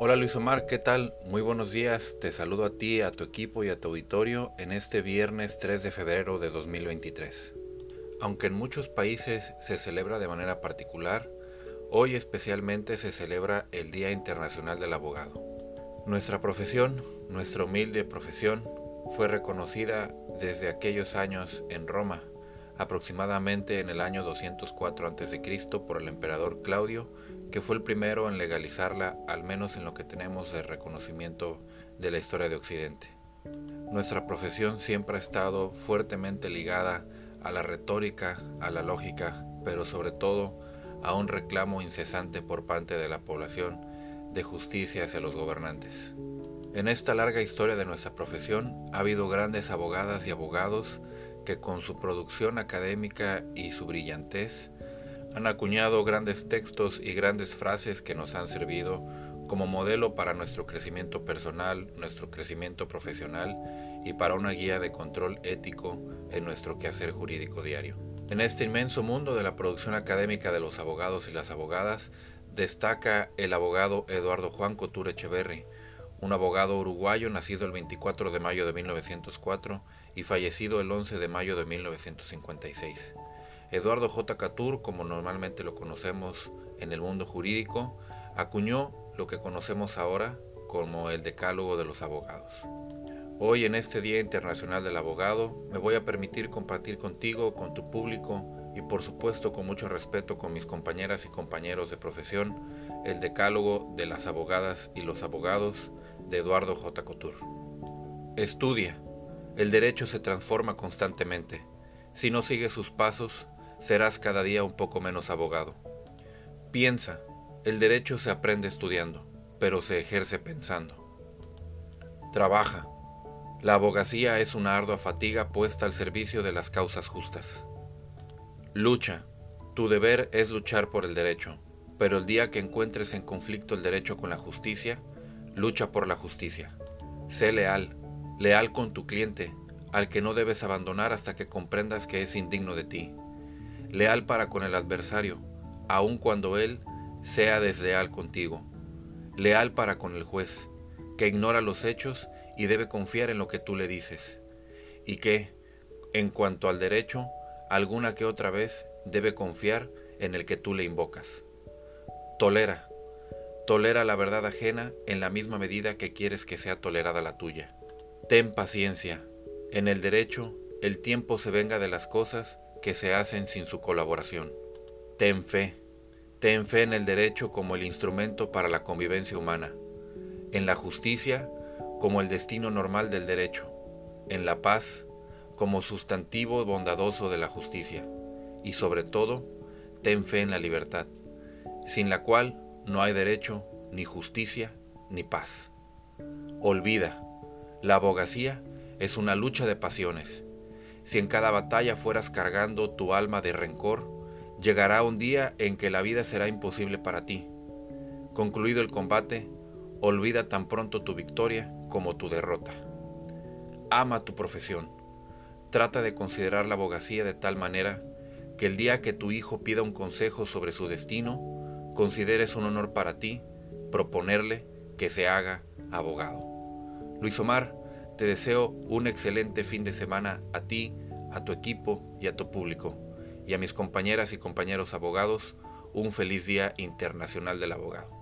Hola Luis Omar, ¿qué tal? Muy buenos días, te saludo a ti, a tu equipo y a tu auditorio en este viernes 3 de febrero de 2023. Aunque en muchos países se celebra de manera particular, hoy especialmente se celebra el Día Internacional del Abogado. Nuestra profesión, nuestra humilde profesión, fue reconocida desde aquellos años en Roma, aproximadamente en el año 204 a.C. por el emperador Claudio que fue el primero en legalizarla, al menos en lo que tenemos de reconocimiento de la historia de Occidente. Nuestra profesión siempre ha estado fuertemente ligada a la retórica, a la lógica, pero sobre todo a un reclamo incesante por parte de la población de justicia hacia los gobernantes. En esta larga historia de nuestra profesión ha habido grandes abogadas y abogados que con su producción académica y su brillantez han acuñado grandes textos y grandes frases que nos han servido como modelo para nuestro crecimiento personal, nuestro crecimiento profesional y para una guía de control ético en nuestro quehacer jurídico diario. En este inmenso mundo de la producción académica de los abogados y las abogadas, destaca el abogado Eduardo Juan Couture Echeverry, un abogado uruguayo nacido el 24 de mayo de 1904 y fallecido el 11 de mayo de 1956. Eduardo J. Catur, como normalmente lo conocemos en el mundo jurídico, acuñó lo que conocemos ahora como el Decálogo de los Abogados. Hoy en este Día Internacional del Abogado me voy a permitir compartir contigo, con tu público y por supuesto con mucho respeto con mis compañeras y compañeros de profesión, el Decálogo de las Abogadas y los Abogados de Eduardo J. Couture. Estudia. El derecho se transforma constantemente. Si no sigues sus pasos, serás cada día un poco menos abogado. Piensa, el derecho se aprende estudiando, pero se ejerce pensando. Trabaja. La abogacía es una ardua fatiga puesta al servicio de las causas justas. Lucha. Tu deber es luchar por el derecho, pero el día que encuentres en conflicto el derecho con la justicia, lucha por la justicia. Sé leal, leal con tu cliente, al que no debes abandonar hasta que comprendas que es indigno de ti leal para con el adversario, aun cuando él sea desleal contigo, leal para con el juez, que ignora los hechos y debe confiar en lo que tú le dices, y que, en cuanto al derecho, alguna que otra vez debe confiar en el que tú le invocas. Tolera, tolera la verdad ajena en la misma medida que quieres que sea tolerada la tuya. Ten paciencia, en el derecho el tiempo se venga de las cosas que se hacen sin su colaboración. Ten fe, ten fe en el derecho como el instrumento para la convivencia humana, en la justicia como el destino normal del derecho, en la paz como sustantivo bondadoso de la justicia, y sobre todo, ten fe en la libertad, sin la cual no hay derecho, ni justicia, ni paz. Olvida, la abogacía es una lucha de pasiones, si en cada batalla fueras cargando tu alma de rencor, llegará un día en que la vida será imposible para ti. Concluido el combate, olvida tan pronto tu victoria como tu derrota. Ama tu profesión. Trata de considerar la abogacía de tal manera que el día que tu hijo pida un consejo sobre su destino, consideres un honor para ti proponerle que se haga abogado. Luis Omar, te deseo un excelente fin de semana a ti, a tu equipo y a tu público. Y a mis compañeras y compañeros abogados, un feliz Día Internacional del Abogado.